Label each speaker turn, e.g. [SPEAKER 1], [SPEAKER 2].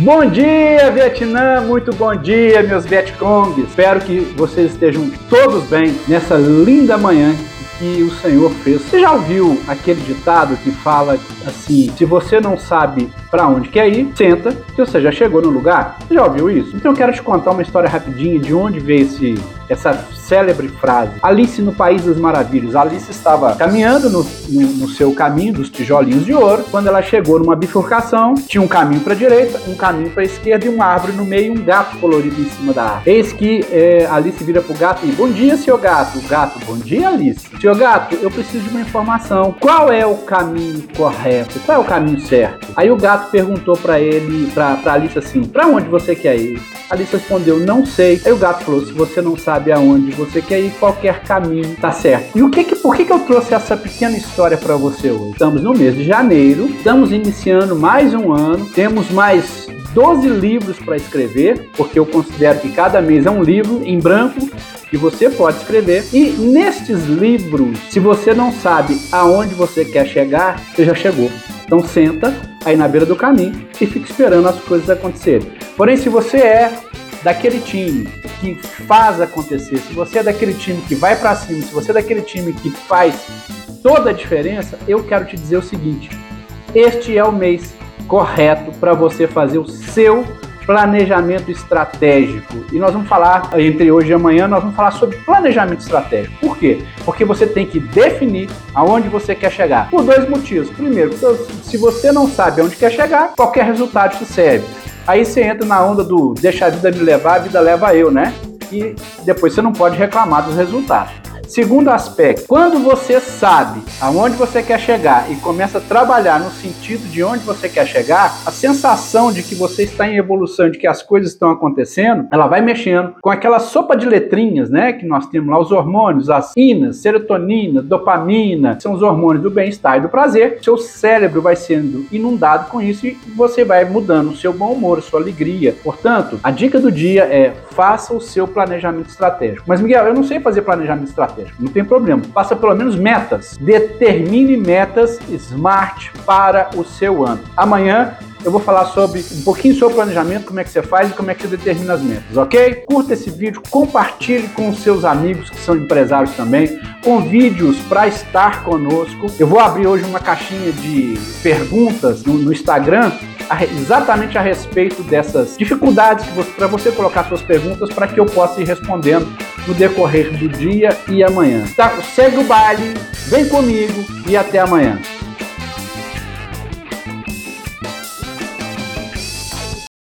[SPEAKER 1] Bom dia, Vietnã! Muito bom dia, meus Vietcongs! Espero que vocês estejam todos bem nessa linda manhã que o Senhor fez. Você já ouviu aquele ditado que fala assim: se você não sabe para onde quer ir, senta, que você já chegou no lugar? Já ouviu isso? Então eu quero te contar uma história rapidinha de onde veio esse, essa célebre frase. Alice no País das Maravilhas. Alice estava caminhando no, no, no seu caminho dos tijolinhos de ouro. Quando ela chegou numa bifurcação, tinha um caminho para direita, um caminho para esquerda e uma árvore no meio e um gato colorido em cima da árvore. Eis que é, Alice vira pro gato e: Bom dia, seu gato. Gato, bom dia, Alice. Seu gato, eu preciso de uma informação. Qual é o caminho correto? Qual é o caminho certo? Aí o gato perguntou para ele, para Alice assim: Para onde você quer ir? Alice respondeu: Não sei. Aí o gato falou: Se você não sabe aonde você quer ir, qualquer caminho tá certo. E o que, que por que, que eu trouxe essa pequena história para você hoje? Estamos no mês de janeiro, estamos iniciando mais um ano, temos mais 12 livros para escrever, porque eu considero que cada mês é um livro em branco que você pode escrever. E nestes livros, se você não sabe aonde você quer chegar, você já chegou. Então senta aí na beira do caminho e fica esperando as coisas acontecerem. Porém, se você é daquele time que faz acontecer, se você é daquele time que vai para cima, se você é daquele time que faz toda a diferença, eu quero te dizer o seguinte: este é o mês correto para você fazer o seu planejamento estratégico. E nós vamos falar, entre hoje e amanhã, nós vamos falar sobre planejamento estratégico. Por quê? Porque você tem que definir aonde você quer chegar. Por dois motivos. Primeiro, se você não sabe aonde quer chegar, qualquer resultado te serve. Aí você entra na onda do deixa a vida me levar, a vida leva eu, né? E depois você não pode reclamar dos resultados. Segundo aspecto, quando você sabe aonde você quer chegar e começa a trabalhar no sentido de onde você quer chegar, a sensação de que você está em evolução, de que as coisas estão acontecendo, ela vai mexendo com aquela sopa de letrinhas, né, que nós temos lá os hormônios, as inas, serotonina, dopamina, são os hormônios do bem-estar e do prazer. Seu cérebro vai sendo inundado com isso e você vai mudando o seu bom humor, sua alegria. Portanto, a dica do dia é faça o seu planejamento estratégico. Mas Miguel, eu não sei fazer planejamento estratégico estratégico. Não tem problema. Faça pelo menos metas. Determine metas smart para o seu ano. Amanhã eu vou falar sobre um pouquinho sobre planejamento, como é que você faz e como é que você determina as metas, ok? Curta esse vídeo, compartilhe com os seus amigos que são empresários também, convide-os para estar conosco. Eu vou abrir hoje uma caixinha de perguntas no, no Instagram a, exatamente a respeito dessas dificuldades para você colocar suas perguntas para que eu possa ir respondendo no decorrer do dia e amanhã. Tá? Segue o baile, vem comigo e até amanhã.